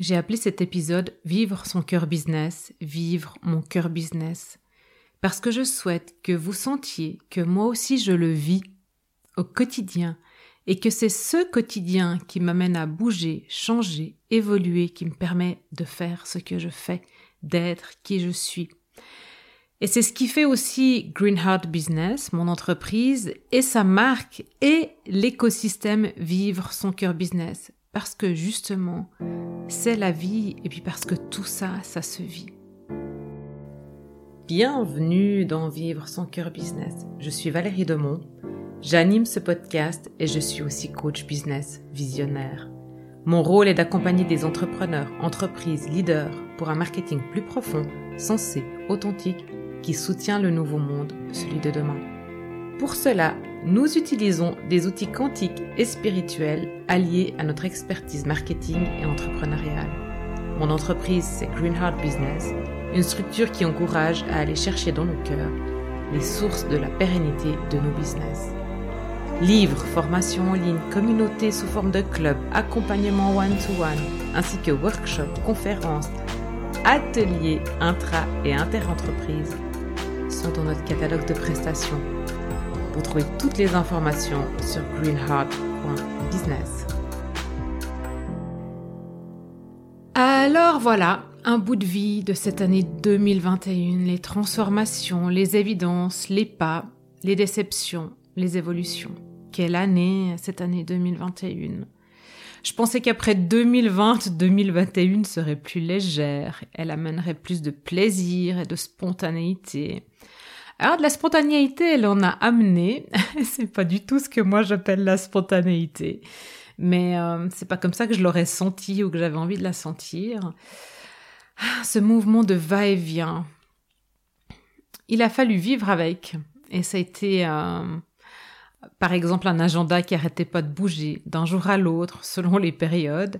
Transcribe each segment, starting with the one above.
J'ai appelé cet épisode Vivre son cœur business, vivre mon cœur business, parce que je souhaite que vous sentiez que moi aussi je le vis au quotidien et que c'est ce quotidien qui m'amène à bouger, changer, évoluer, qui me permet de faire ce que je fais, d'être qui je suis. Et c'est ce qui fait aussi Green Heart Business, mon entreprise, et sa marque et l'écosystème Vivre son cœur business. Parce que justement, c'est la vie et puis parce que tout ça, ça se vit. Bienvenue dans Vivre son cœur business. Je suis Valérie Demont. J'anime ce podcast et je suis aussi coach business visionnaire. Mon rôle est d'accompagner des entrepreneurs, entreprises, leaders pour un marketing plus profond, sensé, authentique, qui soutient le nouveau monde, celui de demain. Pour cela, nous utilisons des outils quantiques et spirituels alliés à notre expertise marketing et entrepreneuriale. Mon entreprise, c'est Green Heart Business, une structure qui encourage à aller chercher dans nos cœurs les sources de la pérennité de nos business. Livres, formations en ligne, communautés sous forme de club, accompagnement one-to-one, ainsi que workshops, conférences, ateliers intra- et inter-entreprises sont dans notre catalogue de prestations vous trouvez toutes les informations sur greenheart.business. Alors voilà, un bout de vie de cette année 2021, les transformations, les évidences, les pas, les déceptions, les évolutions. Quelle année cette année 2021 je pensais qu'après 2020, 2021 serait plus légère, elle amènerait plus de plaisir et de spontanéité. Alors de la spontanéité, elle en a amené. c'est pas du tout ce que moi j'appelle la spontanéité, mais euh, c'est pas comme ça que je l'aurais senti ou que j'avais envie de la sentir. Ah, ce mouvement de va-et-vient, il a fallu vivre avec, et ça a été euh, par exemple un agenda qui arrêtait pas de bouger d'un jour à l'autre selon les périodes.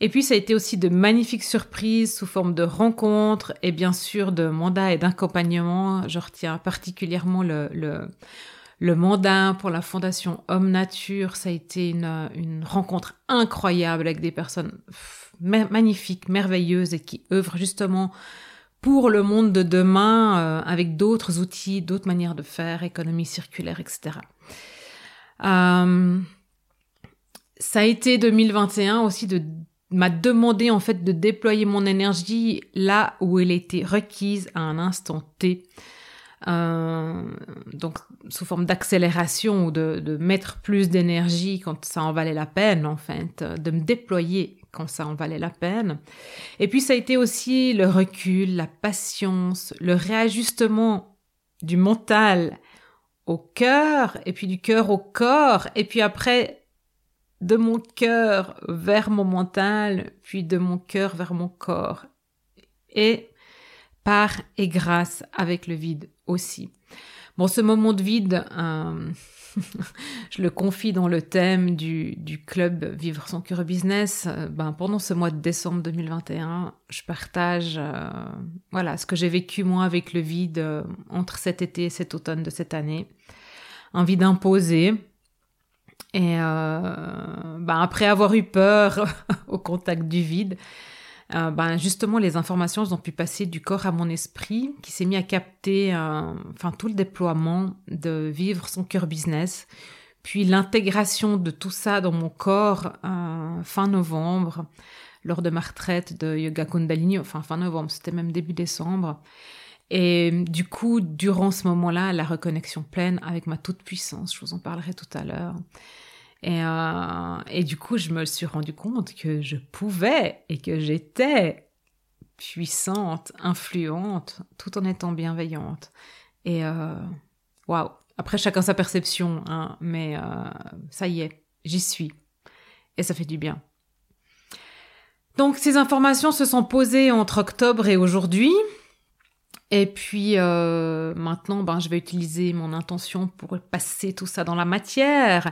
Et puis ça a été aussi de magnifiques surprises sous forme de rencontres et bien sûr de mandats et d'accompagnement. Je retiens particulièrement le, le, le, mandat pour la fondation Homme Nature. Ça a été une, une rencontre incroyable avec des personnes magnifiques, merveilleuses et qui œuvrent justement pour le monde de demain euh, avec d'autres outils, d'autres manières de faire, économie circulaire, etc. Euh, ça a été 2021 aussi de m'a demandé en fait de déployer mon énergie là où elle était requise à un instant T. Euh, donc sous forme d'accélération ou de, de, mettre plus d'énergie quand ça en valait la peine en fait, de me déployer quand ça en valait la peine. Et puis ça a été aussi le recul, la patience, le réajustement du mental au cœur et puis du cœur au corps et puis après de mon cœur vers mon mental, puis de mon cœur vers mon corps. Et par et grâce avec le vide aussi. Bon, ce moment de vide, euh, je le confie dans le thème du, du club Vivre son cœur business. Euh, ben, pendant ce mois de décembre 2021, je partage euh, voilà ce que j'ai vécu moi avec le vide entre cet été et cet automne de cette année. Un vide imposé, et euh, ben après avoir eu peur au contact du vide, euh, ben justement les informations ont pu passer du corps à mon esprit, qui s'est mis à capter euh, tout le déploiement de vivre son cœur business, puis l'intégration de tout ça dans mon corps fin novembre lors de ma retraite de yoga kundalini, enfin fin novembre, c'était même début décembre. Et du coup, durant ce moment-là, la reconnexion pleine avec ma toute puissance, je vous en parlerai tout à l'heure. Et, euh, et du coup, je me suis rendu compte que je pouvais et que j'étais puissante, influente, tout en étant bienveillante. Et euh, waouh! Après, chacun sa perception, hein, mais euh, ça y est, j'y suis. Et ça fait du bien. Donc, ces informations se sont posées entre octobre et aujourd'hui. Et puis euh, maintenant, ben, je vais utiliser mon intention pour passer tout ça dans la matière.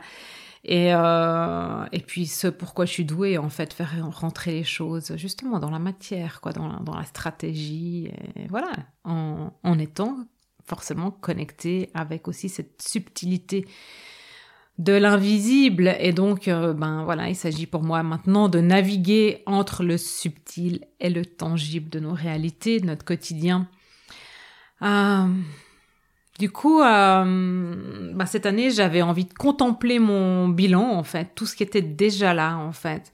Et, euh, et puis ce pourquoi je suis douée, en fait, faire rentrer les choses justement dans la matière, quoi, dans la, dans la stratégie, et voilà, en, en étant forcément connecté avec aussi cette subtilité de l'invisible. Et donc, euh, ben voilà, il s'agit pour moi maintenant de naviguer entre le subtil et le tangible de nos réalités, de notre quotidien. Euh, du coup, euh, ben, cette année, j'avais envie de contempler mon bilan, en fait, tout ce qui était déjà là, en fait.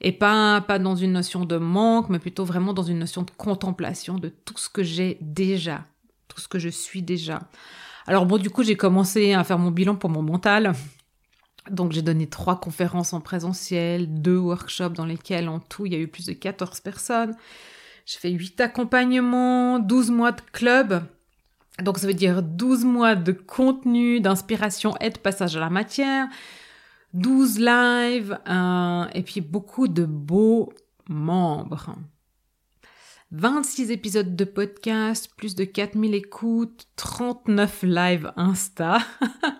Et pas, pas dans une notion de manque, mais plutôt vraiment dans une notion de contemplation de tout ce que j'ai déjà, tout ce que je suis déjà. Alors bon, du coup, j'ai commencé à faire mon bilan pour mon mental. Donc j'ai donné trois conférences en présentiel, deux workshops dans lesquels en tout il y a eu plus de 14 personnes. J'ai fait huit accompagnements, 12 mois de club. Donc ça veut dire 12 mois de contenu, d'inspiration et de passage à la matière, 12 lives, euh, et puis beaucoup de beaux membres. 26 épisodes de podcast, plus de 4000 écoutes, 39 lives Insta,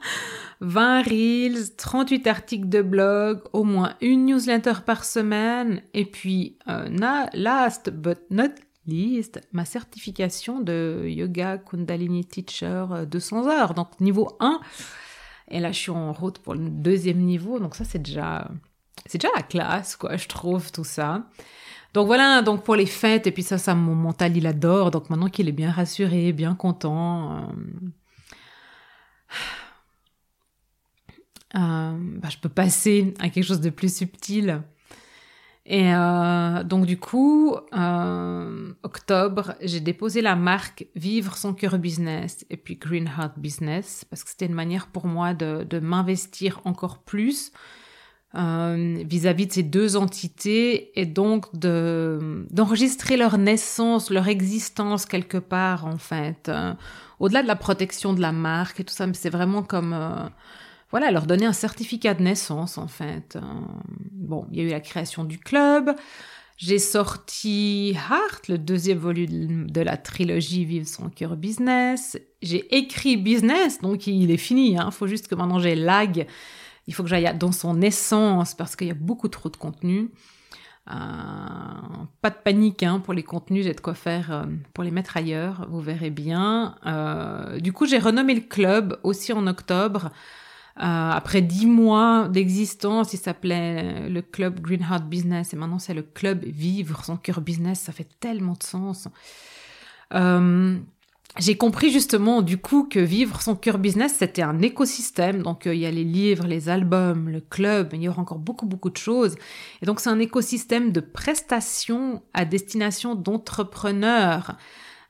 20 reels, 38 articles de blog, au moins une newsletter par semaine, et puis, euh, last but not least, ma certification de yoga Kundalini Teacher 200 euh, heures, donc niveau 1. Et là, je suis en route pour le deuxième niveau, donc ça, c'est déjà, c'est déjà la classe, quoi, je trouve, tout ça. Donc voilà, donc pour les fêtes, et puis ça, ça, mon mental, il adore. Donc maintenant qu'il est bien rassuré, bien content, euh, bah, je peux passer à quelque chose de plus subtil. Et euh, donc du coup, octobre, j'ai déposé la marque Vivre son cœur business et puis Green Heart Business parce que c'était une manière pour moi de, m'investir encore plus euh, vis-à-vis de ces deux entités et donc de d'enregistrer leur naissance, leur existence quelque part en fait, euh, au-delà de la protection de la marque et tout ça, mais c'est vraiment comme euh, voilà leur donner un certificat de naissance en fait. bon, il y a eu la création du club. J'ai sorti Heart, le deuxième volume de la trilogie Vive son cœur business. J'ai écrit business, donc il est fini. Il hein. faut juste que maintenant j'ai lag il faut que j'aille dans son essence parce qu'il y a beaucoup trop de contenu. Euh, pas de panique hein, pour les contenus, j'ai de quoi faire euh, pour les mettre ailleurs, vous verrez bien. Euh, du coup, j'ai renommé le club aussi en octobre. Après dix mois d'existence, il s'appelait le club Green Heart Business. Et maintenant c'est le club Vivre son cœur business. Ça fait tellement de sens. J'ai compris justement du coup que vivre son cœur business c'était un écosystème. Donc euh, il y a les livres, les albums, le club, il y aura encore beaucoup beaucoup de choses. Et donc c'est un écosystème de prestations à destination d'entrepreneurs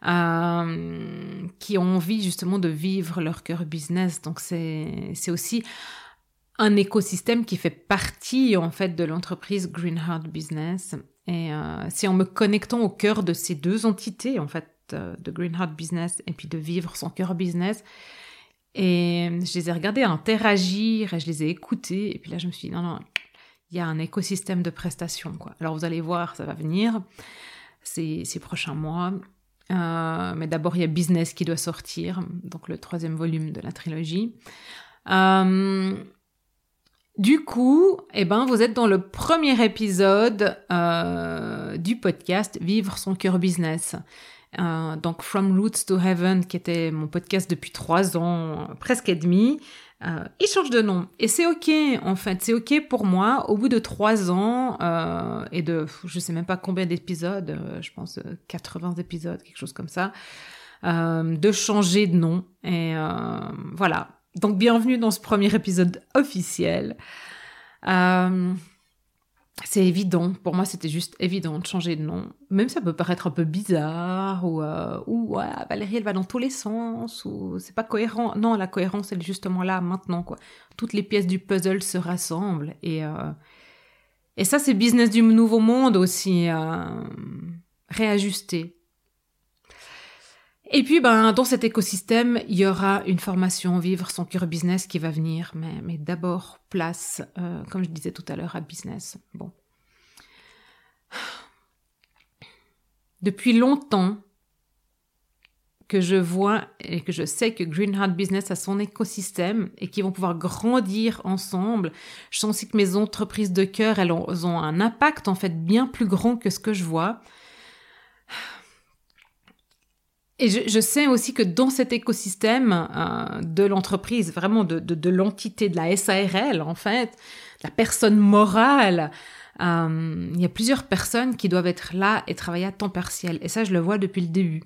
euh, qui ont envie justement de vivre leur cœur business donc c'est aussi un écosystème qui fait partie en fait de l'entreprise Green Heart Business et euh, c'est en me connectant au cœur de ces deux entités en fait de Green Heart Business et puis de vivre son cœur business. Et je les ai regardés interagir et je les ai écoutés. Et puis là, je me suis dit, non, non, il y a un écosystème de prestations. Quoi. Alors vous allez voir, ça va venir ces, ces prochains mois. Euh, mais d'abord, il y a Business qui doit sortir, donc le troisième volume de la trilogie. Euh, du coup, eh ben, vous êtes dans le premier épisode euh, du podcast Vivre son cœur business. Donc From Roots to Heaven, qui était mon podcast depuis trois ans, presque et demi, euh, il change de nom. Et c'est ok, en fait, c'est ok pour moi, au bout de trois ans euh, et de, je sais même pas combien d'épisodes, euh, je pense 80 épisodes, quelque chose comme ça, euh, de changer de nom. Et voilà. Donc bienvenue dans ce premier épisode officiel. C'est évident. Pour moi, c'était juste évident de changer de nom. Même ça peut paraître un peu bizarre ou, euh, ou ouais, Valérie, elle va dans tous les sens ou c'est pas cohérent. Non, la cohérence, elle est justement là, maintenant, quoi. Toutes les pièces du puzzle se rassemblent et, euh, et ça, c'est business du nouveau monde aussi. Euh, réajuster. Et puis, ben, dans cet écosystème, il y aura une formation Vivre son cœur business qui va venir, mais, mais d'abord, place, euh, comme je disais tout à l'heure, à business. Bon. Depuis longtemps que je vois et que je sais que Green Heart Business a son écosystème et qu'ils vont pouvoir grandir ensemble, je sens aussi que mes entreprises de cœur, elles ont, elles ont un impact en fait bien plus grand que ce que je vois. Et je, sais aussi que dans cet écosystème euh, de l'entreprise, vraiment de, l'entité de la SARL, en fait, la personne morale, euh, il y a plusieurs personnes qui doivent être là et travailler à temps partiel. Et ça, je le vois depuis le début.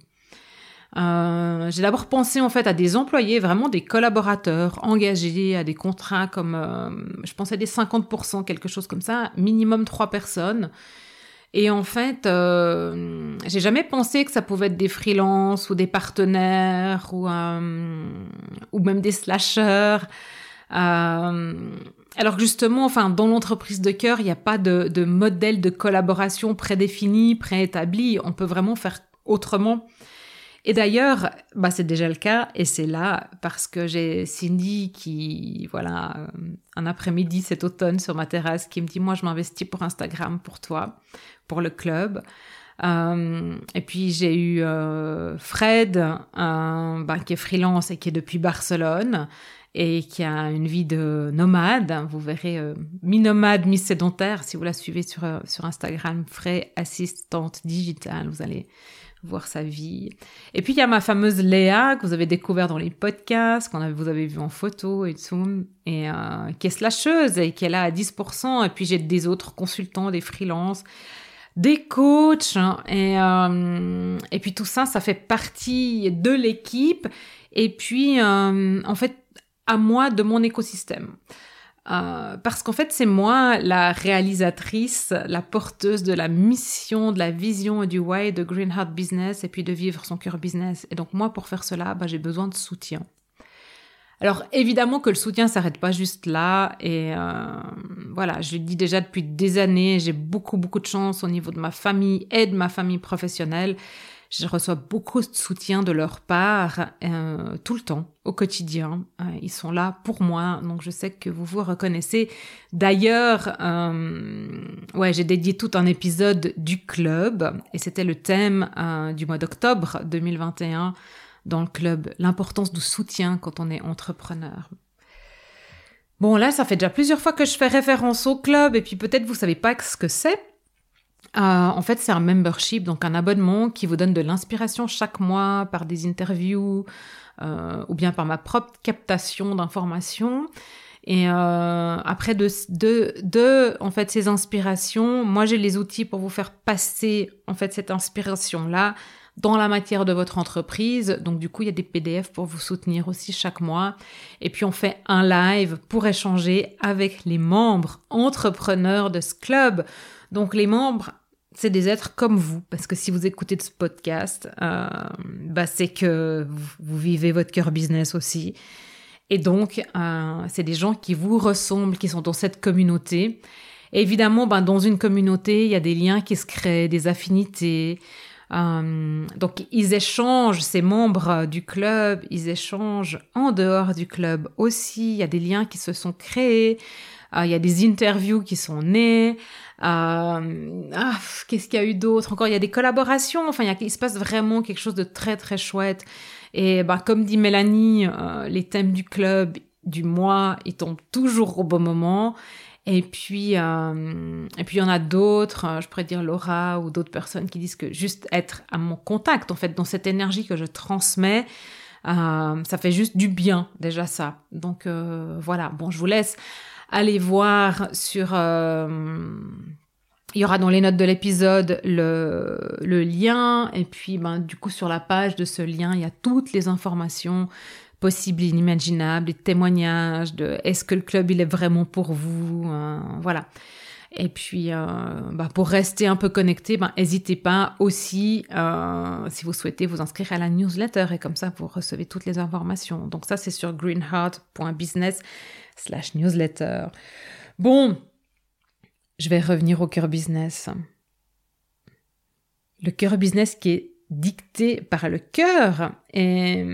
Euh, j'ai d'abord pensé en fait à des employés, vraiment des collaborateurs engagés, à des contrats comme, je pensais des 50%, quelque chose comme ça, minimum trois personnes. Et en fait, euh, j'ai jamais pensé que ça pouvait être des freelances ou des partenaires ou, euh, même des slashers. Euh, alors justement, enfin, dans l'entreprise de cœur, il n'y a pas de, de, modèle de collaboration prédéfini, préétabli. On peut vraiment faire autrement. Et d'ailleurs, bah, c'est déjà le cas, et c'est là parce que j'ai Cindy qui, voilà, euh, un après-midi cet automne sur ma terrasse, qui me dit, moi, je m'investis pour Instagram pour toi, pour le club. Euh, et puis j'ai eu euh, Fred, bah, qui est freelance et qui est depuis Barcelone et qui a une vie de nomade. Vous verrez mi-nomade, mi-sédentaire si vous la suivez sur, sur Instagram, Fred assistante digitale. Vous allez voir sa vie. Et puis il y a ma fameuse Léa que vous avez découvert dans les podcasts, qu'on vous avez vu en photo et tout, et euh, qui est slasheuse et qui est là à 10%. Et puis j'ai des autres consultants, des freelances, des coachs, hein, et, euh, et puis tout ça, ça fait partie de l'équipe. Et puis euh, en fait, à moi de mon écosystème. Euh, parce qu'en fait, c'est moi la réalisatrice, la porteuse de la mission, de la vision et du why de Green Heart Business et puis de vivre son cœur business. Et donc moi, pour faire cela, bah, j'ai besoin de soutien. Alors évidemment que le soutien s'arrête pas juste là et euh, voilà, je le dis déjà depuis des années, j'ai beaucoup beaucoup de chance au niveau de ma famille et de ma famille professionnelle je reçois beaucoup de soutien de leur part euh, tout le temps, au quotidien. Euh, ils sont là pour moi, donc je sais que vous vous reconnaissez. D'ailleurs, euh, ouais, j'ai dédié tout un épisode du club et c'était le thème euh, du mois d'octobre 2021 dans le club, l'importance du soutien quand on est entrepreneur. Bon, là, ça fait déjà plusieurs fois que je fais référence au club et puis peut-être vous savez pas ce que c'est. Euh, en fait, c'est un membership, donc un abonnement qui vous donne de l'inspiration chaque mois par des interviews euh, ou bien par ma propre captation d'informations. Et euh, après de, de, de, en fait, ces inspirations, moi j'ai les outils pour vous faire passer en fait cette inspiration-là dans la matière de votre entreprise. Donc du coup, il y a des PDF pour vous soutenir aussi chaque mois. Et puis on fait un live pour échanger avec les membres entrepreneurs de ce club. Donc les membres c'est des êtres comme vous, parce que si vous écoutez ce podcast, euh, bah c'est que vous, vivez votre cœur business aussi. Et donc, euh, c'est des gens qui vous ressemblent, qui sont dans cette communauté. Évidemment, ben, dans une communauté, il y a des liens qui se créent, des affinités. Euh, donc, ils échangent, ces membres du club, ils échangent en dehors du club aussi. Il y a des liens qui se sont créés. Il y a des interviews qui sont nées. Euh, ah, Qu'est-ce qu'il y a eu d'autre Encore, il y a des collaborations. Enfin, il, il, se passe vraiment quelque chose de très très chouette. Et bah, comme dit Mélanie, euh, les thèmes du club, du mois, ils tombent toujours au bon moment. Et puis, euh, et puis il y en a d'autres, euh, je pourrais dire Laura ou d'autres personnes qui disent que juste être à mon contact, en fait, dans cette énergie que je transmets, euh, ça fait juste du bien, déjà ça. Donc euh, voilà, bon, je vous laisse allez voir sur... Euh, il y aura dans les notes de l'épisode le, lien et puis ben, du coup sur la page de ce lien il y a toutes les informations possibles inimaginables, les témoignages de est-ce que le club il est vraiment pour vous, euh, voilà. Et puis, euh, bah, pour rester un peu connecté, ben, n'hésitez pas aussi, euh, si vous souhaitez, vous inscrire à la newsletter et comme ça, vous recevez toutes les informations. Donc ça, c'est sur greenheart.business slash newsletter. Bon, je vais revenir au cœur business. Le cœur business qui est dicté par le cœur. Et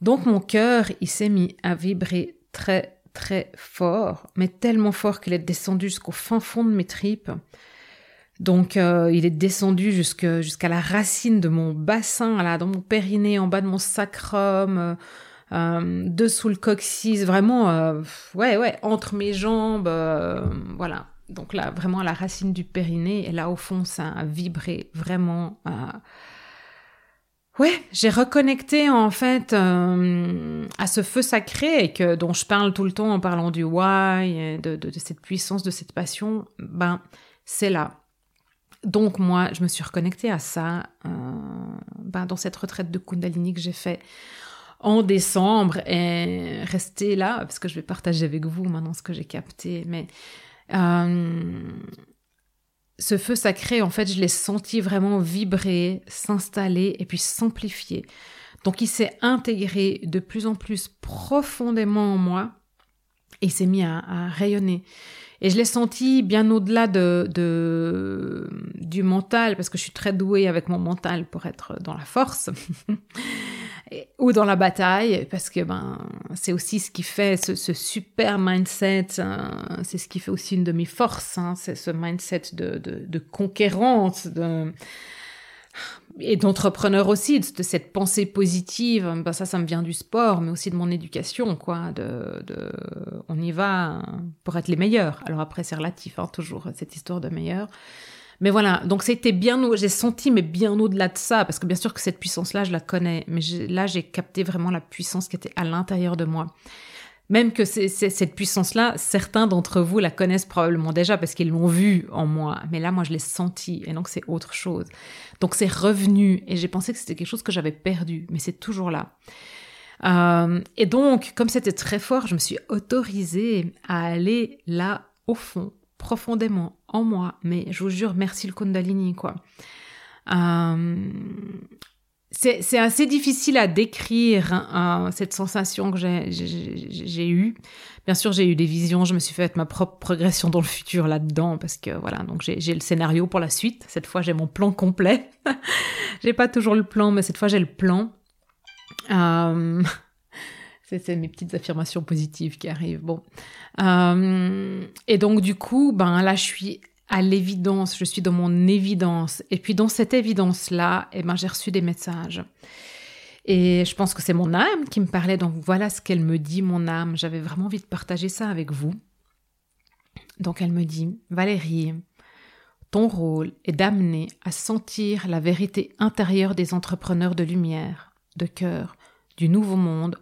donc mon cœur, il s'est mis à vibrer très très fort, mais tellement fort qu'il est descendu jusqu'au fin fond de mes tripes. Donc euh, il est descendu jusqu'à la racine de mon bassin, là, dans mon périnée, en bas de mon sacrum, euh, euh, dessous le coccyx, vraiment, ouais, ouais, entre mes jambes, voilà. Donc là, vraiment la racine du périnée, et là au fond, ça a vibré vraiment. Ouais, j'ai reconnecté en fait euh, à ce feu sacré dont je parle tout le temps en parlant du why, de, de, cette puissance, de cette passion. Ben, c'est là. Donc moi, je me suis reconnectée à ça euh, ben, dans cette retraite de Kundalini que j'ai fait en décembre et rester là parce que je vais partager avec vous maintenant ce que j'ai capté. Mais euh, ce feu sacré, en fait, je l'ai senti vraiment vibrer, s'installer et puis s'amplifier. Donc il s'est intégré de plus en plus profondément en moi et s'est mis à, rayonner. Et je l'ai senti bien au-delà de, de, du mental, parce que je suis très douée avec mon mental pour être dans la force. ou dans la bataille, parce que ben, c'est aussi ce qui fait ce, super mindset, hein. c'est ce qui fait aussi une de mes forces, hein. c'est ce mindset de, de, de conquérante, de, et d'entrepreneur aussi, de, cette pensée positive. Ben, ça, ça me vient du sport, mais aussi de mon éducation, quoi. De, de on y va pour être les meilleurs. Alors après, c'est relatif, hein, toujours cette histoire de meilleurs. Mais voilà, donc c'était bien, j'ai senti, mais bien au-delà de ça, parce que bien sûr que cette puissance-là, je la connais, mais là, j'ai capté vraiment la puissance qui était à l'intérieur de moi. Même que cette puissance-là, certains d'entre vous la connaissent probablement déjà parce qu'ils l'ont vue en moi, mais là, moi, je l'ai senti, et donc c'est autre chose. Donc c'est revenu, et j'ai pensé que c'était quelque chose que j'avais perdu, mais c'est toujours là. Euh, et donc, comme c'était très fort, je me suis autorisée à aller là au fond, profondément en moi. Mais je vous jure, merci le Kundalini, quoi. Euh, c'est assez difficile à décrire hein, cette sensation que j'ai eue. Bien sûr, j'ai eu des visions, je me suis fait ma propre progression dans le futur là-dedans, parce que voilà, donc j'ai le scénario pour la suite. Cette fois, j'ai mon plan complet. j'ai pas toujours le plan, mais cette fois, j'ai le plan. Euh, c'est mes petites affirmations positives qui arrivent. Bon. Euh, et donc, du coup, ben là, je suis à l'évidence, je suis dans mon évidence. Et puis, dans cette évidence-là, eh ben, j'ai reçu des messages. Et je pense que c'est mon âme qui me parlait. Donc, voilà ce qu'elle me dit, mon âme. J'avais vraiment envie de partager ça avec vous. Donc, elle me dit, Valérie, ton rôle est d'amener à sentir la vérité intérieure des entrepreneurs de lumière, de cœur, du nouveau monde,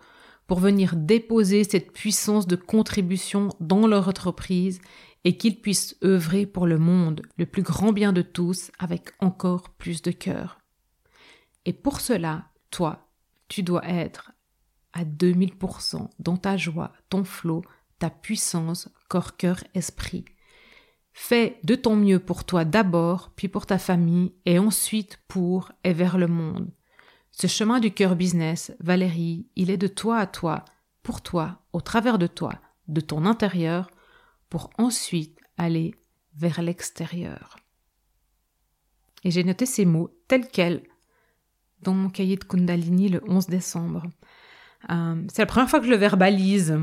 pour venir déposer cette puissance de contribution dans leur entreprise et qu'ils puissent œuvrer pour le monde, le plus grand bien de tous, avec encore plus de cœur. Et pour cela, toi, tu dois être à 2000% dans ta joie, ton flot, ta puissance, corps, cœur, esprit. Fais de ton mieux pour toi d'abord, puis pour ta famille, et ensuite pour et vers le monde. Ce chemin du cœur business, Valérie, il est de toi à toi, pour toi, au travers de toi, de ton intérieur, pour ensuite aller vers l'extérieur. Et j'ai noté ces mots tels quels dans mon cahier de Kundalini le 11 décembre. Euh, c'est la première fois que je le verbalise.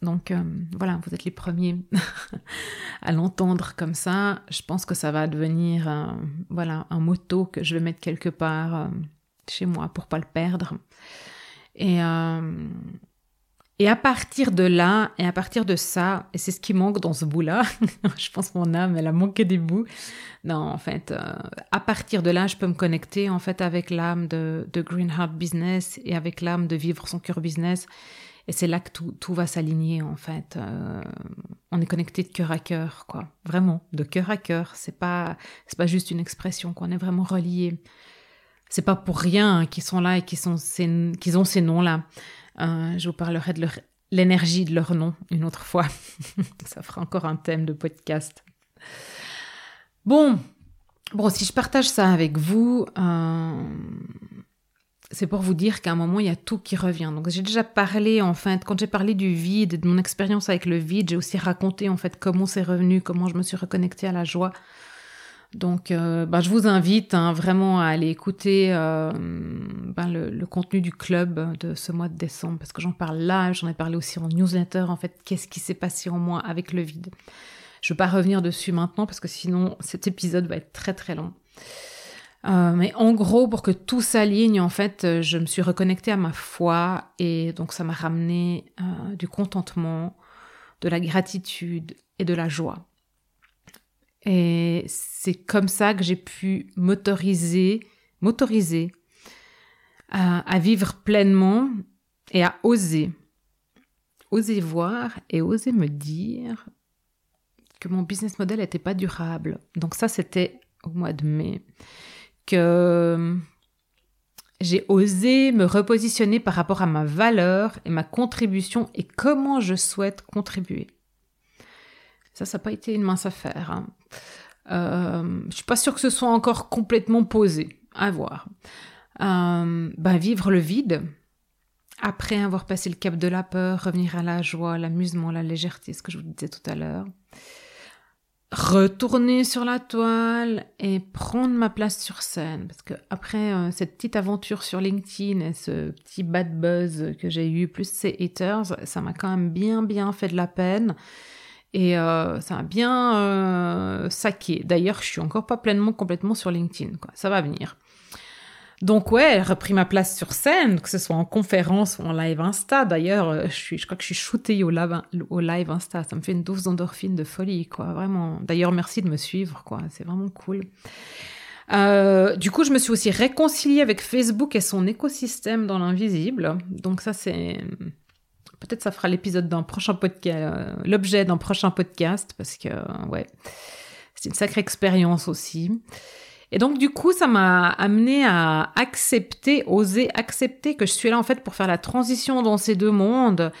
Donc euh, voilà, vous êtes les premiers à l'entendre comme ça. Je pense que ça va devenir euh, voilà un motto que je vais mettre quelque part chez moi pour pas le perdre. Et, euh, et à partir de là, et à partir de ça, et c'est ce qui manque dans ce bout-là, je pense mon âme, elle a manqué des bouts. Non, en fait, euh, à partir de là, je peux me connecter en fait avec l'âme de, de Green Heart Business et avec l'âme de Vivre son cœur business. Et c'est là que tout, tout va s'aligner en fait. Euh, on est connecté de cœur à cœur, quoi. Vraiment, de cœur à cœur. C'est pas, c'est pas juste une expression, qu'on est vraiment relié c'est pas pour rien qu'ils sont là et qu'ils ont ces noms-là. Euh, je vous parlerai de l'énergie de leur nom une autre fois. Ça fera encore un thème de podcast. Bon, bon, si je partage ça avec vous, euh, c'est pour vous dire qu'à un moment il y a tout qui revient. Donc j'ai déjà parlé en fait quand j'ai parlé du vide, de mon expérience avec le vide, j'ai aussi raconté en fait comment c'est revenu, comment je me suis reconnectée à la joie. Donc, euh, bah, je vous invite hein, vraiment à aller écouter euh, ben, le, contenu du club de ce mois de décembre, parce que j'en parle là, j'en ai parlé aussi en newsletter, en fait, qu'est-ce qui s'est passé en moi avec le vide. Je ne veux pas revenir dessus maintenant, parce que sinon, cet épisode va être très très long. Euh, mais en gros, pour que tout s'aligne, en fait, je me suis reconnectée à ma foi, et donc ça m'a ramené du contentement, de la gratitude et de la joie. Et c'est comme ça que j'ai pu m'autoriser, m'autoriser à, vivre pleinement et à oser. Oser voir et oser me dire que mon business model n'était pas durable. Donc ça, c'était au mois de mai. Que j'ai osé me repositionner par rapport à ma valeur et ma contribution et comment je souhaite contribuer. Ça, ça n'a pas été une mince affaire. Hein. Euh, je suis pas sûre que ce soit encore complètement posé. À voir. Ben, vivre le vide, après avoir passé le cap de la peur, revenir à la joie, l'amusement, la légèreté, ce que je vous disais tout à l'heure. Retourner sur la toile et prendre ma place sur scène. Parce que après euh, cette petite aventure sur LinkedIn et ce petit bad buzz que j'ai eu, plus ces haters, ça m'a quand même bien bien fait de la peine. Et euh, ça a bien euh, saqué. D'ailleurs, je suis encore pas pleinement, complètement sur LinkedIn. Quoi. Ça va venir. Donc ouais, repris ma place sur scène, que ce soit en conférence ou en live Insta. D'ailleurs, euh, je, je crois que je suis shootée au live, au live Insta. Ça me fait une dose d'endorphine de folie, quoi. Vraiment. D'ailleurs, merci de me suivre, quoi. C'est vraiment cool. Du coup, je me suis aussi réconciliée avec Facebook et son écosystème dans l'invisible. Donc ça, c'est peut-être ça fera l'épisode d'un prochain podcast, euh, l'objet d'un prochain podcast, parce que ouais, c'est une sacrée expérience aussi. Et donc du coup, ça m'a amené à accepter, oser accepter que je suis là en fait pour faire la transition dans ces deux mondes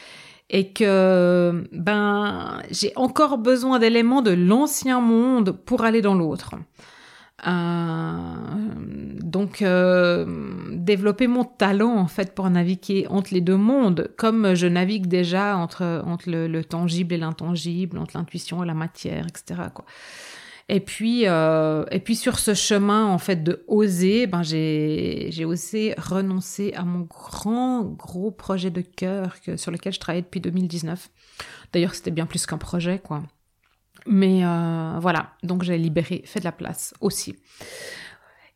et que ben j'ai encore besoin d'éléments de l'ancien monde pour aller dans l'autre. Euh, donc euh, développer mon talent en fait pour naviguer entre les deux mondes, comme je navigue déjà entre entre le, le tangible et l'intangible, entre l'intuition et la matière, etc. Quoi. Et puis, euh, et puis sur ce chemin en fait de oser, ben j'ai j'ai osé renoncer à mon grand gros projet de cœur que sur lequel je travaillais depuis 2019. D'ailleurs, c'était bien plus qu'un projet, quoi. Mais euh, voilà, donc j'ai libéré, fait de la place aussi.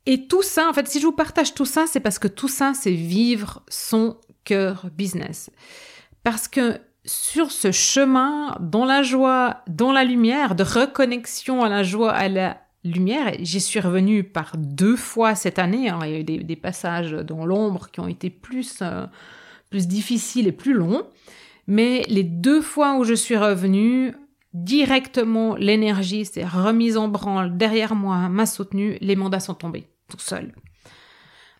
Et tout ça, en fait, si je vous partage tout ça, c'est parce que tout ça, c'est vivre son cœur business. Parce que sur ce chemin, dans la joie, dans la lumière, de reconnexion à la joie, à la lumière, j'y suis revenue par deux fois cette année. Hein. Il y a eu des, passages dans l'ombre qui ont été plus, euh, plus difficiles et plus longs. Mais les deux fois où je suis revenue, directement, l'énergie s'est remise en branle derrière moi, m'a soutenue, les mandats sont tombés tout seuls.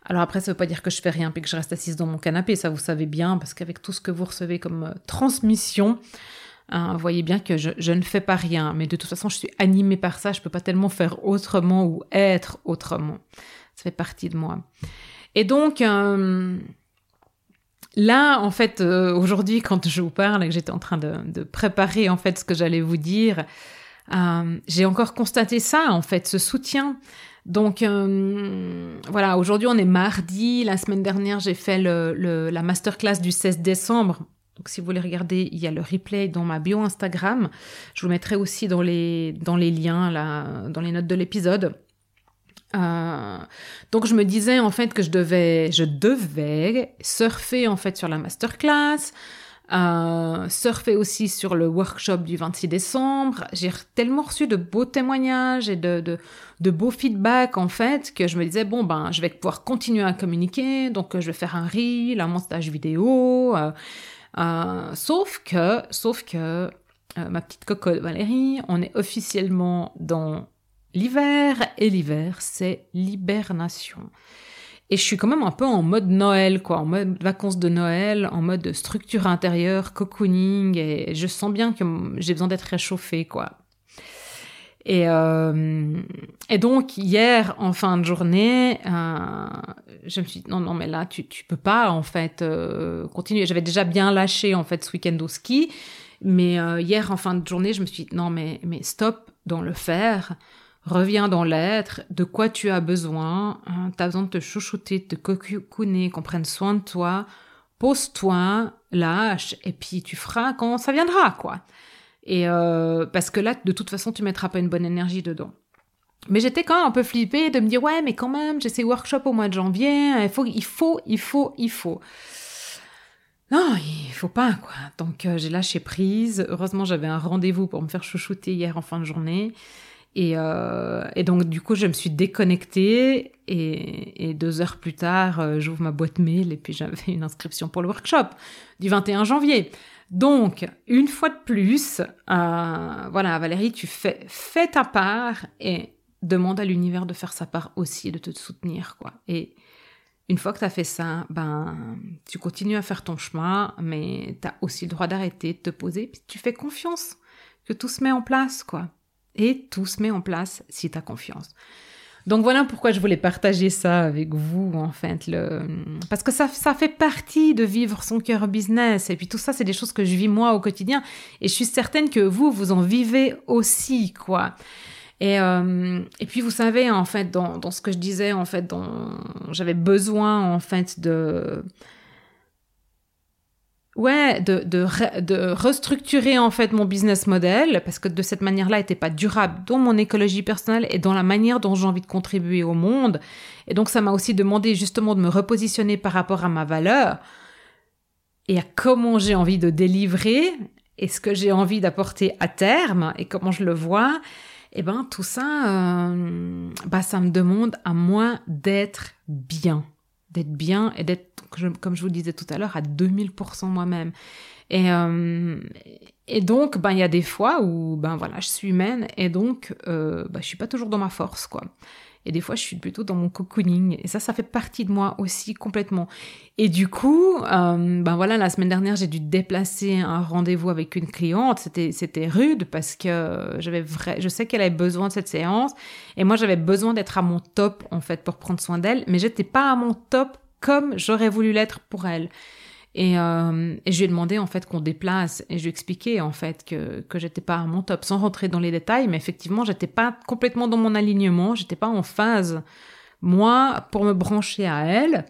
Alors après, ça veut pas dire que je fais rien puis que je reste assise dans mon canapé, ça vous savez bien, parce qu'avec tout ce que vous recevez comme euh, transmission, hein, vous voyez bien que je, ne fais pas rien. Mais de toute façon, je suis animée par ça, je peux pas tellement faire autrement ou être autrement. Ça fait partie de moi. Et donc, euh, là, en fait, euh, aujourd'hui, quand je vous parle et que j'étais en train de, de, préparer en fait ce que j'allais vous dire, j'ai encore constaté ça, en fait, ce soutien donc euh, voilà, aujourd'hui on est mardi. La semaine dernière j'ai fait le, la masterclass du 16 décembre. Donc si vous voulez regarder, il y a le replay dans ma bio Instagram. Je vous mettrai aussi dans les, dans les liens, là, dans les notes de l'épisode. Euh, donc je me disais en fait que je devais, je devais surfer en fait sur la masterclass, euh, surfer aussi sur le workshop du 26 décembre. J'ai tellement reçu de beaux témoignages et de, de, de, beaux feedbacks en fait que je me disais bon ben je vais pouvoir continuer à communiquer donc je vais faire un reel, un montage vidéo. Euh, euh, sauf que sauf que euh, ma petite cocotte Valérie, on est officiellement dans l'hiver et l'hiver c'est l'hibernation. Et je suis quand même un peu en mode Noël, quoi, en mode vacances de Noël, en mode structure intérieure, cocooning, et je sens bien que j'ai besoin d'être réchauffée, quoi. Et, euh, et donc hier, en fin de journée, euh, je me suis dit non, non, mais là, tu, tu peux pas, en fait, euh, continuer. J'avais déjà bien lâché, en fait, ce week-end au ski, mais hier, en fin de journée, je me suis dit non, mais, mais stop dans le faire. Reviens dans l'être, de quoi tu as besoin, hein, tu besoin de te chouchouter, de te cocooner, qu'on prenne soin de toi, pose-toi, lâche, et puis tu feras quand ça viendra, quoi. Et euh, parce que là, de toute façon, tu mettras pas une bonne énergie dedans. Mais j'étais quand même un peu flippée de me dire, ouais, mais quand même, j'ai ces workshops au mois de janvier, il faut, il faut, il faut, il faut. Non, il faut pas, quoi. Donc, euh, j'ai lâché prise. Heureusement, j'avais un rendez-vous pour me faire chouchouter hier en fin de journée. Et, euh, et, donc, du coup, je me suis déconnectée et, et deux heures plus tard, euh, j'ouvre ma boîte mail et puis j'avais une inscription pour le workshop du 21 janvier. Donc, une fois de plus, euh, voilà, Valérie, tu fais, fais ta part et demande à l'univers de faire sa part aussi, de te soutenir, quoi. Et une fois que tu as fait ça, ben, tu continues à faire ton chemin, mais tu as aussi le droit d'arrêter, de te poser, puis tu fais confiance que tout se met en place, quoi. Et tout se met en place si tu as confiance. Donc voilà pourquoi je voulais partager ça avec vous, en fait. Le... Parce que ça, ça fait partie de vivre son cœur business. Et puis tout ça, c'est des choses que je vis moi au quotidien. Et je suis certaine que vous, vous en vivez aussi, quoi. Et, euh, et puis vous savez, en fait, dans, dans ce que je disais, en fait, j'avais besoin, en fait, de ouais, de, de, de, restructurer en fait mon business model parce que de cette manière-là, n'était pas durable dans mon écologie personnelle et dans la manière dont j'ai envie de contribuer au monde. Et donc, ça m'a aussi demandé justement de me repositionner par rapport à ma valeur et à comment j'ai envie de délivrer et ce que j'ai envie d'apporter à terme et comment je le vois. Et eh ben tout ça, euh, bah ça me demande à moi d'être bien, d'être bien et d'être comme je vous disais tout à l'heure, à 2000% moi-même. Et, euh, et donc, ben, il y a des fois où, ben voilà, je suis humaine et donc, euh, ben, je suis pas toujours dans ma force, quoi. Et des fois, je suis plutôt dans mon cocooning. Et ça, ça fait partie de moi aussi complètement. Et du coup, euh, ben voilà, la semaine dernière, j'ai dû déplacer un rendez-vous avec une cliente. C'était, c'était rude parce que j'avais vrai, je sais qu'elle avait besoin de cette séance. Et moi, j'avais besoin d'être à mon top, en fait, pour prendre soin d'elle. Mais j'étais pas à mon top comme j'aurais voulu l'être pour elle. Et, euh, et, je lui ai demandé en fait qu'on déplace. Et je lui ai expliqué en fait que que j'étais pas à mon top sans rentrer dans les détails. Mais effectivement j'étais pas complètement dans mon alignement. J'étais pas en phase moi pour me brancher à elle.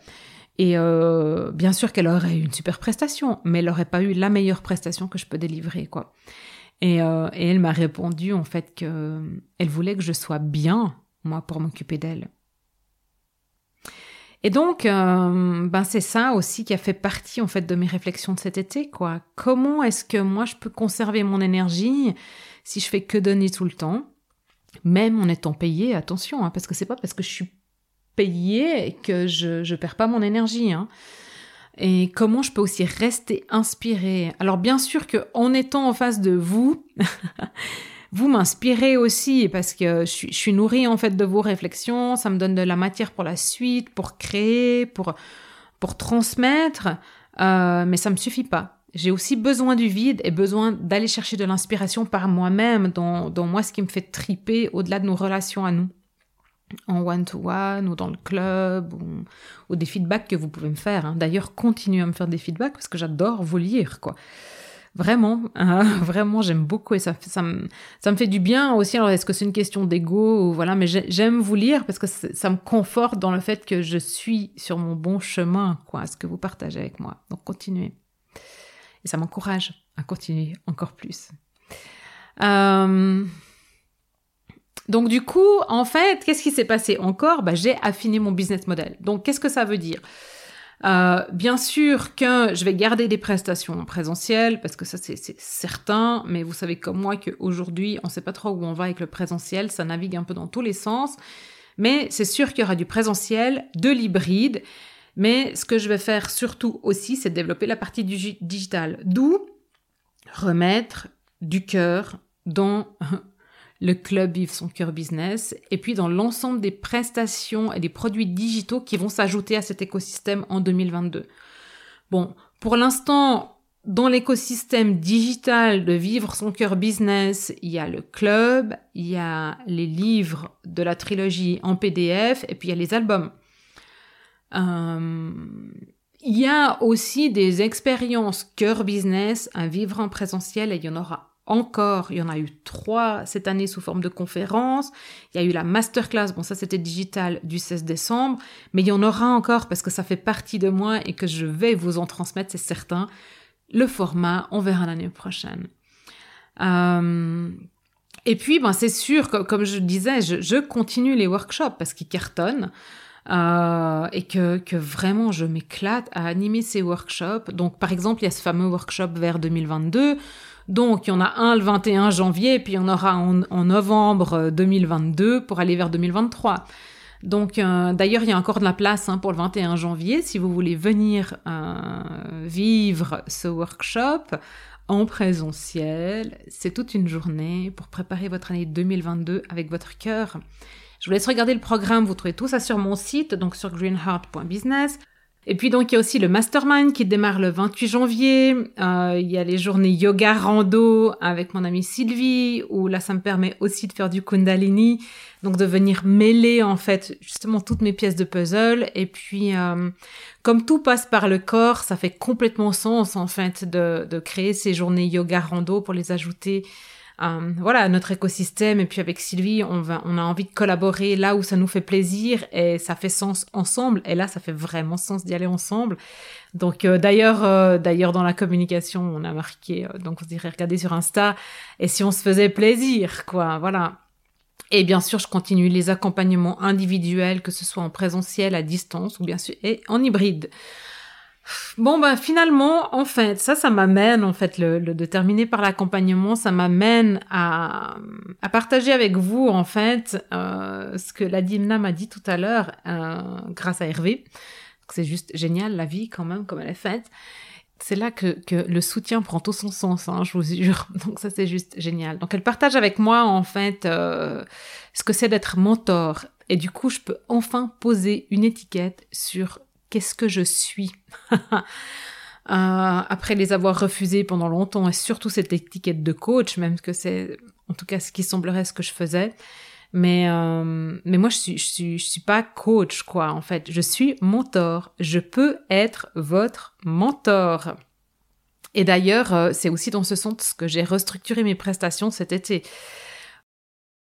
Et euh, bien sûr qu'elle aurait eu une super prestation mais elle aurait pas eu la meilleure prestation que je peux délivrer quoi. Et, euh, et elle m'a répondu en fait que elle voulait que je sois bien moi pour m'occuper d'elle et donc, euh, ben c'est ça aussi qui a fait partie en fait de mes réflexions de cet été, quoi. Comment est-ce que moi je peux conserver mon énergie si je fais que donner tout le temps, même en étant payé Attention, hein, parce que c'est pas parce que je suis payé que je je perds pas mon énergie. Hein. Et comment je peux aussi rester inspirée? Alors bien sûr que en étant en face de vous, vous m'inspirez aussi parce que je suis, nourrie en fait de vos réflexions, ça me donne de la matière pour la suite, pour créer, pour, pour transmettre, euh, mais ça me suffit pas. J'ai aussi besoin du vide et besoin d'aller chercher de l'inspiration par moi-même dans, dans moi ce qui me fait triper au-delà de nos relations à nous en one-to-one ou dans le club ou, des feedbacks que vous pouvez me faire. Hein. D'ailleurs, continuez à me faire des feedbacks parce que j'adore vous lire, quoi. Vraiment, hein, vraiment, j'aime beaucoup et ça, ça, me, fait du bien aussi. Alors, est-ce que c'est une question d'ego ou voilà, mais j'aime vous lire parce que ça me conforte dans le fait que je suis sur mon bon chemin, quoi, ce que vous partagez avec moi. Donc, continuez. Et ça m'encourage à continuer encore plus. Euh, donc, du coup, en fait, qu'est-ce qui s'est passé encore? Bah, J'ai affiné mon business model. Donc, qu'est-ce que ça veut dire? Euh, bien sûr que je vais garder des prestations présentielles parce que ça c'est certain, mais vous savez comme moi qu'aujourd'hui on ne sait pas trop où on va avec le présentiel, ça navigue un peu dans tous les sens. Mais c'est sûr qu'il y aura du présentiel, de l'hybride. Mais ce que je vais faire surtout aussi, c'est développer la partie du digital. D'où remettre du cœur dans le club Vive son cœur business, et puis dans l'ensemble des prestations et des produits digitaux qui vont s'ajouter à cet écosystème en 2022. Bon, pour l'instant, dans l'écosystème digital de Vivre son cœur business, il y a le club, il y a les livres de la trilogie en PDF, et puis il y a les albums. Euh, il y a aussi des expériences cœur business à vivre en présentiel et il y en aura encore, il y en a eu trois cette année sous forme de conférences. Il y a eu la masterclass, bon ça c'était digital du 16 décembre, mais il y en aura encore parce que ça fait partie de moi et que je vais vous en transmettre, c'est certain. Le format, on verra l'année prochaine. Euh, et puis, ben, c'est sûr, comme, je disais, je, continue les workshops parce qu'ils cartonnent. Euh, et que vraiment je m'éclate à animer ces workshops. Donc par exemple, il y a ce fameux workshop vers 2022 Donc, il y en a un le 21 janvier, puis il y en aura en, novembre 2022 pour aller vers 2023. Donc, euh, d'ailleurs, il y a encore de la place hein, pour le 21 janvier si vous voulez venir euh, vivre ce workshop en présentiel. C'est toute une journée pour préparer votre année 2022 avec votre cœur. Je vous laisse regarder le programme, vous trouvez tout ça sur mon site, donc sur greenheart.business. Et puis donc il y a aussi le mastermind qui démarre le 28 janvier. Euh, il y a les journées yoga rando avec mon amie Sylvie où là ça me permet aussi de faire du kundalini, donc de venir mêler en fait justement toutes mes pièces de puzzle. Et puis euh, comme tout passe par le corps, ça fait complètement sens en fait de, de créer ces journées yoga rando pour les ajouter euh, voilà notre écosystème et puis avec Sylvie on va on a envie de collaborer là où ça nous fait plaisir et ça fait sens ensemble. Et là ça fait vraiment sens d'y aller ensemble. Donc euh, d'ailleurs euh, d'ailleurs dans la communication on a marqué donc vous direz regarder sur Insta et si on se faisait plaisir quoi voilà. Et bien sûr, je continue les accompagnements individuels, que ce soit en présentiel, à distance ou bien sûr et en hybride. Bon, ben finalement, en fait, ça, ça m'amène, en fait, le, de terminer par l'accompagnement, ça m'amène à, à partager avec vous, en fait, euh, ce que la Dimna m'a dit tout à l'heure, euh, grâce à Hervé. C'est juste génial, la vie, quand même, comme elle est faite. C'est là que, que le soutien prend tout son sens, hein, je vous jure. Donc ça, c'est juste génial. Donc elle partage avec moi, en fait, euh, ce que c'est d'être mentor. Et du coup, je peux enfin poser une étiquette sur qu'est-ce que je suis euh, Après les avoir refusés pendant longtemps, et surtout cette étiquette de coach, même que c'est en tout cas ce qui semblerait ce que je faisais. Mais, euh, moi, je suis, je, suis, suis pas coach, quoi, en fait. Je suis mentor. Je peux être votre mentor. Et d'ailleurs, euh, c'est aussi dans ce sens que j'ai restructuré mes prestations cet été.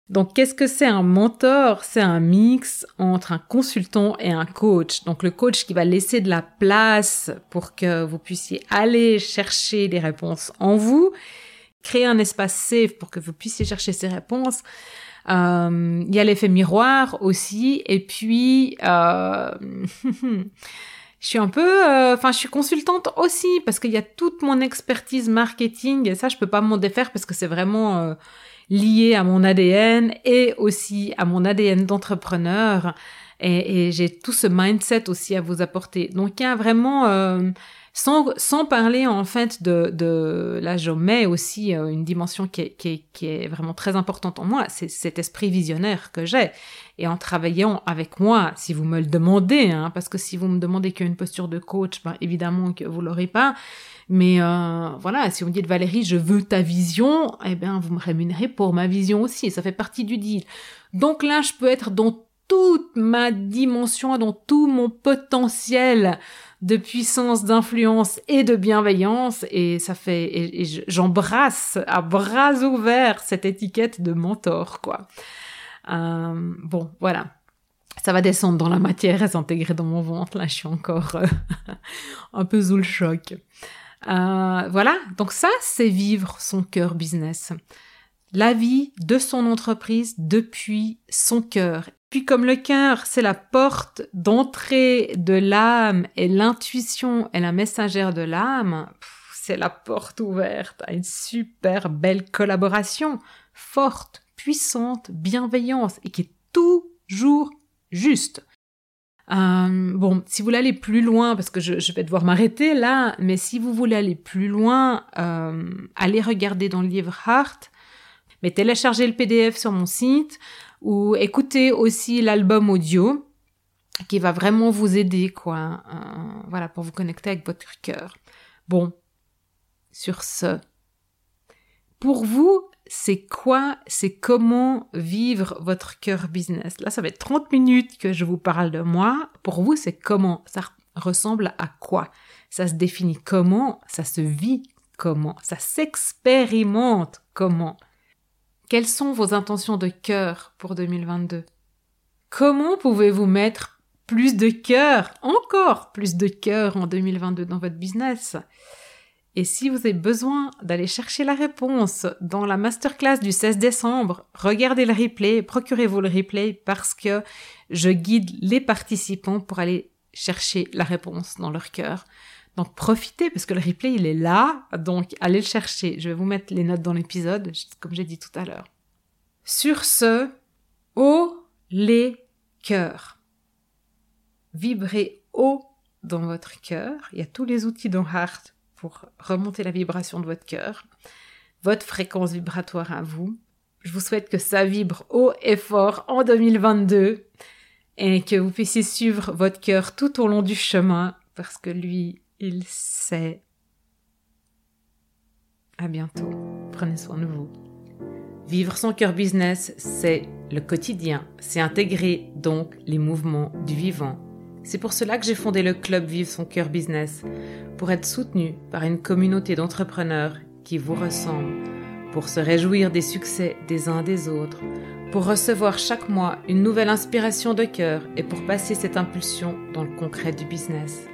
Donc, qu'est-ce que c'est un mentor? C'est un mix entre un consultant et un coach. Donc, le coach qui va laisser de la place pour que vous puissiez aller chercher des réponses en vous, créer un espace safe pour que vous puissiez chercher ces réponses. Euh, il y a l'effet miroir aussi. Et puis, euh, je suis un peu, euh, enfin, je suis consultante aussi parce qu'il y a toute mon expertise marketing et ça, je peux pas m'en défaire parce que c'est vraiment lié à mon ADN et aussi à mon ADN d'entrepreneur. Et, et j'ai tout ce mindset aussi à vous apporter. Donc il y a vraiment, euh, sans, sans parler en fait de, de là je mets aussi euh, une dimension qui est, qui, est, qui est vraiment très importante en moi, c'est cet esprit visionnaire que j'ai. Et en travaillant avec moi, si vous me le demandez, hein, parce que si vous me demandez qu'il y a une posture de coach, ben, évidemment que vous l'aurez pas. Mais euh, voilà, si on dit de Valérie, je veux ta vision, eh bien, vous me rémunérez pour ma vision aussi. Ça fait partie du deal. Donc là, je peux être dans toute ma dimension, dans tout mon potentiel de puissance, d'influence et de bienveillance. Et ça fait, et, j'embrasse à bras ouverts cette étiquette de mentor, quoi. Euh, bon, voilà ça va descendre dans la matière et s'intégrer dans mon ventre. Là, je suis encore euh, un peu sous le choc. Euh, voilà, donc ça, c'est vivre son cœur business. La vie de son entreprise depuis son cœur. Puis comme le cœur, c'est la porte d'entrée de l'âme et l'intuition est la messagère de l'âme, c'est la porte ouverte à une super belle collaboration, forte, puissante, bienveillance et qui est toujours juste. Euh, bon, si vous voulez aller plus loin, parce que je, vais devoir m'arrêter là, mais si vous voulez aller plus loin, euh, allez regarder dans le livre Heart, mais téléchargez le PDF sur mon site ou écoutez aussi l'album audio qui va vraiment vous aider, quoi. Euh, voilà, pour vous connecter avec votre cœur. Bon, sur ce, pour vous, c'est quoi, c'est comment vivre votre cœur business? Là, ça va être 30 minutes que je vous parle de moi. Pour vous, c'est comment, ça ressemble à quoi, ça se définit comment, ça se vit comment, ça s'expérimente comment? Quelles sont vos intentions de cœur pour 2022 Comment pouvez-vous mettre plus de cœur, encore plus de cœur en 2022 dans votre business? Et si vous avez besoin d'aller chercher la réponse dans la masterclass du 16 décembre, regardez le replay, procurez-vous le replay parce que je guide les participants pour aller chercher la réponse dans leur cœur. Donc profitez parce que le replay, il est là. Donc allez le chercher. Je vais vous mettre les notes dans l'épisode, comme j'ai dit tout à l'heure. Sur ce, haut les cœurs. Vibrez haut dans votre cœur. Il y a tous les outils dans Heart pour remonter la vibration de votre cœur, votre fréquence vibratoire à vous. Je vous souhaite que ça vibre haut et fort en 2022 et que vous puissiez suivre votre cœur tout au long du chemin parce que lui, il sait. À bientôt. Prenez soin de vous. Vivre son cœur business, c'est le quotidien. C'est intégrer donc les mouvements du vivant. C'est pour cela que j'ai fondé le club Vive son cœur business, pour être soutenu par une communauté d'entrepreneurs qui vous ressemblent, pour se réjouir des succès des uns des autres, pour recevoir chaque mois une nouvelle inspiration de cœur et pour passer cette impulsion dans le concret du business.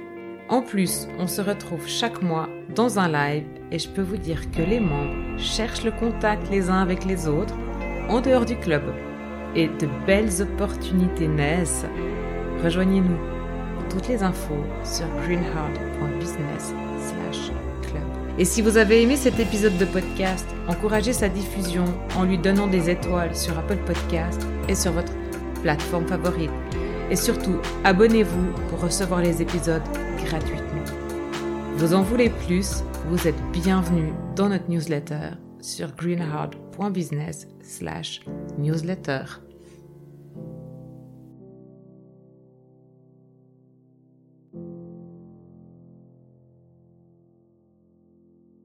En plus, on se retrouve chaque mois dans un live et je peux vous dire que les membres cherchent le contact les uns avec les autres en dehors du club et de belles opportunités naissent. Rejoignez-nous. Toutes les infos sur greenheart.business club. Et si vous avez aimé cet épisode de podcast, encouragez sa diffusion en lui donnant des étoiles sur Apple Podcast et sur votre plateforme favorite. Et surtout, abonnez-vous pour recevoir les épisodes gratuitement. Vous en voulez plus? Vous êtes bienvenue dans notre newsletter sur greenheart.business/newsletter.